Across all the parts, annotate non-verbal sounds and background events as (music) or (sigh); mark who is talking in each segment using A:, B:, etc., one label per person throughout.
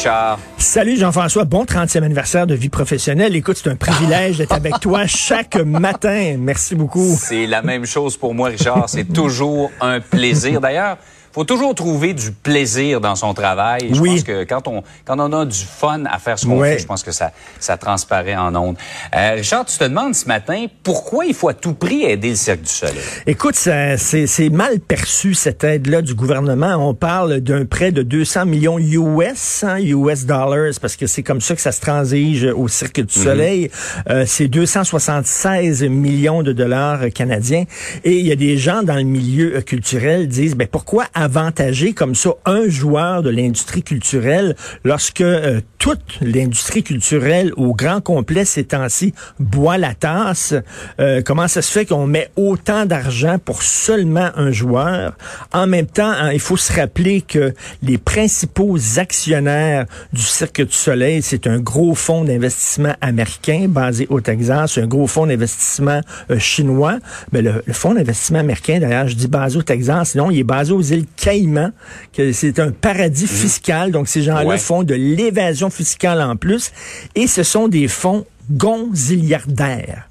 A: Richard.
B: Salut Jean-François, bon 30e anniversaire de vie professionnelle. Écoute, c'est un privilège d'être avec (laughs) toi chaque matin. Merci beaucoup.
A: C'est la même chose pour moi, Richard. C'est toujours un plaisir. D'ailleurs, faut toujours trouver du plaisir dans son travail. Je
B: Oui.
A: pense que quand on quand on a du fun à faire ce qu'on fait, je pense que ça ça transparaît en ondes. Euh, Richard, tu te demandes ce matin pourquoi il faut à tout prix aider le Cirque du Soleil?
B: Écoute, c'est mal perçu cette aide-là du gouvernement. On parle d'un prêt de 200 millions US, hein, US dollars, parce que c'est comme ça que ça se transige au Cirque du Soleil. Euh, c'est 276 millions de dollars canadiens. Et il y a des gens dans le milieu euh, culturel disent, ben pourquoi avantager comme ça un joueur de l'industrie culturelle lorsque euh, toute l'industrie culturelle au grand complet ces temps-ci boit la tasse? Euh, comment ça se fait qu'on met autant d'argent pour seulement un joueur? En même temps, hein, il faut se rappeler que les principaux actionnaires du Cirque du Soleil, c'est un gros fonds d'investissement américain basé au Texas, un gros fonds d'investissement euh, chinois. Mais le, le fonds d'investissement américain, d'ailleurs, je dis basé au Texas, non, il est basé aux îles Caïmans, que c'est un paradis fiscal. Donc, ces gens-là
A: Ouais.
B: font de l'évasion fiscale en plus. Et ce sont des fonds gonziliardaires.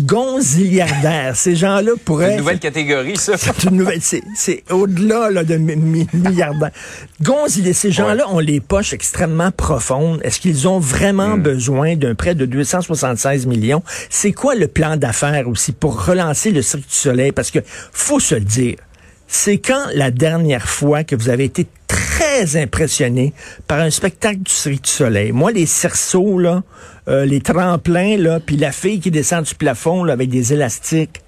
B: Gonziliardaires. Ces gens-là
A: C'est
B: pourraient...
A: une nouvelle catégorie, ça. (laughs)
B: C'est une nouvelle, c'est, c'est au-delà là, de mi- mi- milliardaires. Ces gens-là ont les poches extrêmement profondes. Est-ce qu'ils ont vraiment besoin d'un prêt de 276 millions? C'est quoi le plan d'affaires aussi pour relancer le Cirque du Soleil? Parce que faut se le dire, c'est quand la dernière fois que vous avez été très impressionné par un spectacle du Cirque du Soleil? Moi, les cerceaux, là, euh, les tremplins, là, puis la fille qui descend du plafond là, avec des élastiques,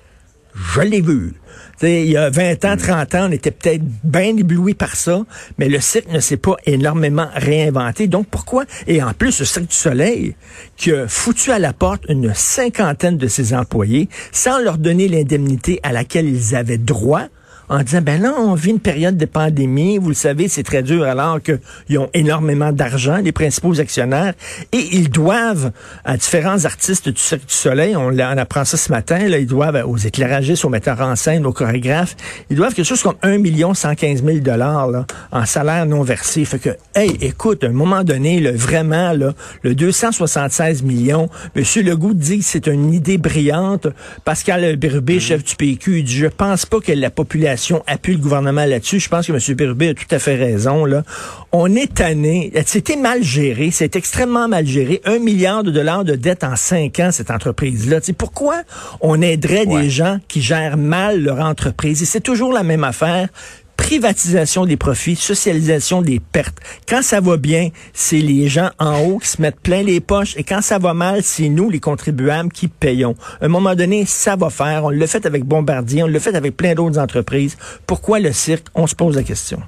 B: je l'ai vu. Tu sais, il y a 20 ans, 30 ans, on était peut-être bien éblouis par ça, mais le cirque ne s'est pas énormément réinventé. Donc pourquoi? Et en plus, le Cirque du Soleil, qui a foutu à la porte une cinquantaine de ses employés, sans leur donner l'indemnité à laquelle ils avaient droit, en disant, ben là, on vit une période de pandémie, vous le savez, c'est très dur alors qu'ils ont énormément d'argent, les principaux actionnaires, et ils doivent à différents artistes du Cirque du Soleil, on, on apprend ça ce matin, là, ils doivent aux éclairagistes, aux metteurs en scène, aux chorégraphes, ils doivent quelque chose comme 1 million 115 000 dollars en salaire non versé. Fait que, hey, écoute, à un moment donné, là, vraiment, là, le 276 millions, M. Legault dit que c'est une idée brillante. Pascal Bérubé, chef du PQ, il dit, je pense pas que la population appuie le gouvernement là-dessus. Je pense que M. Bérubé a tout à fait raison. Là. On est tanné. C'était mal géré. C'est extrêmement mal géré. Un milliard de dollars de dette en cinq ans, cette entreprise-là. Pourquoi on aiderait
A: Ouais.
B: des gens qui gèrent mal leur entreprise? Et c'est toujours la même affaire privatisation des profits, socialisation des pertes. Quand ça va bien, c'est les gens en haut qui se mettent plein les poches et quand ça va mal, c'est nous, les contribuables, qui payons. À un moment donné, ça va faire. On l'a fait avec Bombardier, on l'a fait avec plein d'autres entreprises. Pourquoi le cirque? On se pose la question.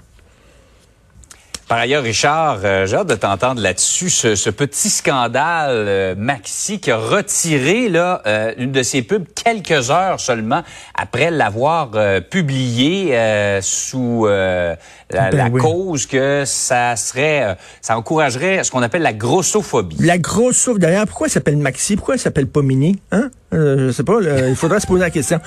A: Par ailleurs, Richard, euh, j'ai hâte de t'entendre là-dessus. Ce, ce petit scandale euh, Maxi qui a retiré là euh, une de ses pubs quelques heures seulement après l'avoir publiée sous la,
B: Ben
A: la
B: oui.
A: cause que ça serait, ça encouragerait ce qu'on appelle la grossophobie.
B: La grosse souffle, d'ailleurs, pourquoi elle s'appelle Maxi? Pourquoi elle s'appelle pas Mini? Hein? Euh, je sais pas, il faudrait se poser la question.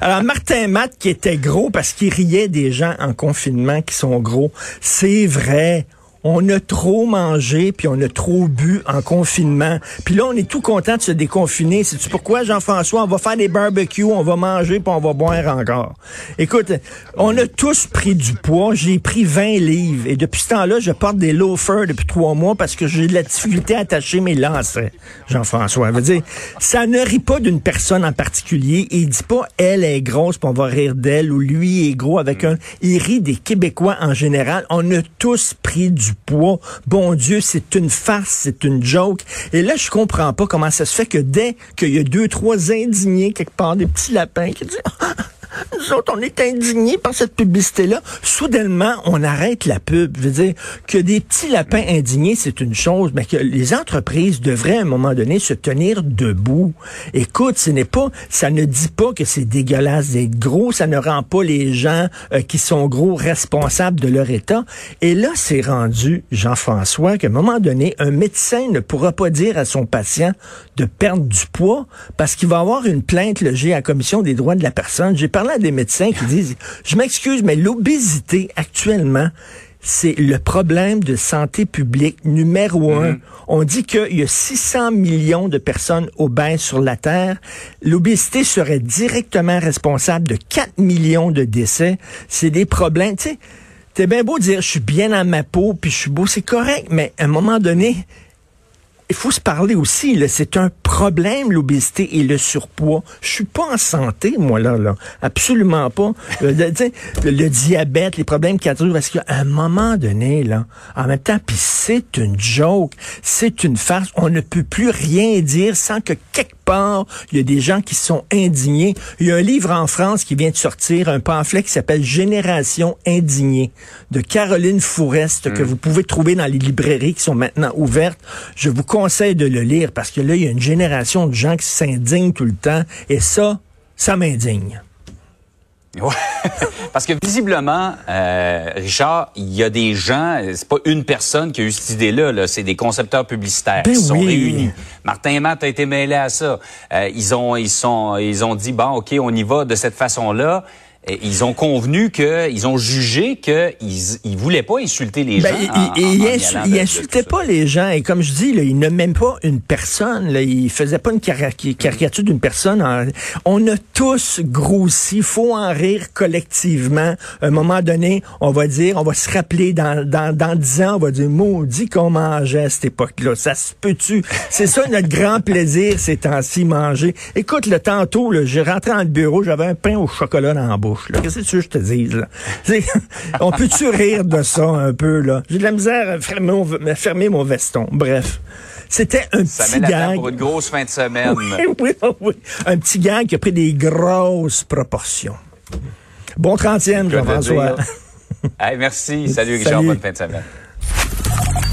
B: Alors, Martin Matt, qui était gros parce qu'il riait des gens en confinement qui sont gros, c'est vrai. On a trop mangé, puis on a trop bu en confinement. Puis là, on est tout content de se déconfiner. C'est pourquoi, Jean-François, on va faire des barbecues, on va manger, puis on va boire encore. Écoute, on a tous pris du poids. J'ai pris 20 livres. Et depuis ce temps-là, je porte des loafers depuis trois mois parce que j'ai de la difficulté à attacher mes lacets. Jean-François, veut dire, ça ne rit pas d'une personne en particulier. Il dit pas, elle est grosse, puis on va rire d'elle, ou lui est gros avec un... Il rit des Québécois en général. On a tous pris du Bon Dieu, c'est une farce, c'est une joke. Et là, je comprends pas comment ça se fait que dès qu'il y a deux, trois indignés quelque part, des petits lapins qui disent... Nous autres, on est indignés par cette publicité-là. Soudainement, on arrête la pub. Je veux dire, que des petits lapins indignés, c'est une chose, mais que les entreprises devraient, à un moment donné, se tenir debout. Écoute, ce n'est pas, ça ne dit pas que c'est dégueulasse d'être gros, ça ne rend pas les gens euh, qui sont gros responsables de leur état. Et là, c'est rendu, Jean-François, qu'à un moment donné, un médecin ne pourra pas dire à son patient de perdre du poids parce qu'il va avoir une plainte logée à la Commission des droits de la personne. J'ai parlé à des médecins qui disent, je m'excuse, mais l'obésité actuellement, c'est le problème de santé publique numéro un. Mm-hmm. On dit qu'il y a 600 millions de personnes obèses sur la Terre. L'obésité serait directement responsable de 4 millions de décès. C'est des problèmes, tu sais. T'es bien beau dire, je suis bien dans ma peau, puis je suis beau, c'est correct, mais à un moment donné, il faut se parler aussi. C'est un problème, l'obésité et le surpoids. Je suis pas en santé, moi, là. là. Absolument pas. le, le, diabète, les problèmes cardiovasculaires, à un moment donné, là, en même temps, puis c'est une joke, c'est une farce. On ne peut plus rien dire sans que quelque part, il y a des gens qui sont indignés. Il y a un livre en France qui vient de sortir, un pamphlet qui s'appelle Génération indignée de Caroline Fourest que hmm. vous pouvez trouver dans les librairies qui sont maintenant ouvertes. Je vous conseille de le lire parce que là, il y a une génération de gens qui s'indignent tout le temps et ça, ça m'indigne.
A: Ouais. (laughs) Parce que visiblement, euh, Richard, il y a des gens, c'est pas une personne qui a eu cette idée-là, -là, c'est des concepteurs publicitaires
B: ben
A: qui sont réunis. Martin et Matt a été mêlé à ça. Euh, ils ont, ils sont, ils ont dit bon, ok, on y va de cette façon-là ils ont convenu que, ils ont jugé qu'ils ils voulaient pas insulter les ben, gens.
B: ils insultaient pas les gens. Et comme je dis, là, ils ne même pas une personne. Là, ils faisaient pas une caricature d'une personne. On a tous grossi. Faut en rire collectivement. À un moment donné, on va dire, on va se rappeler dans, dans, dans 10 ans, on va dire, maudit qu'on mangeait à cette époque-là. Ça se peut-tu? C'est ça notre grand plaisir ces temps-ci, manger. Écoute, le tantôt, j'ai rentré dans le bureau, j'avais un pain au chocolat dans la bouche. Qu'est-ce que tu veux que je te dise? Là? (laughs) on peut-tu rire de ça un peu? là? J'ai de la misère à fermer mon, fermer mon veston. Bref. C'était un
A: ça
B: petit gag.
A: pour une grosse fin de semaine. (laughs)
B: oui, oui, oui. Un petit gag qui a pris des grosses proportions. Bon 30e, Jean-François. (laughs)
A: hey, merci. Salut, Richard. Bonne fin de semaine.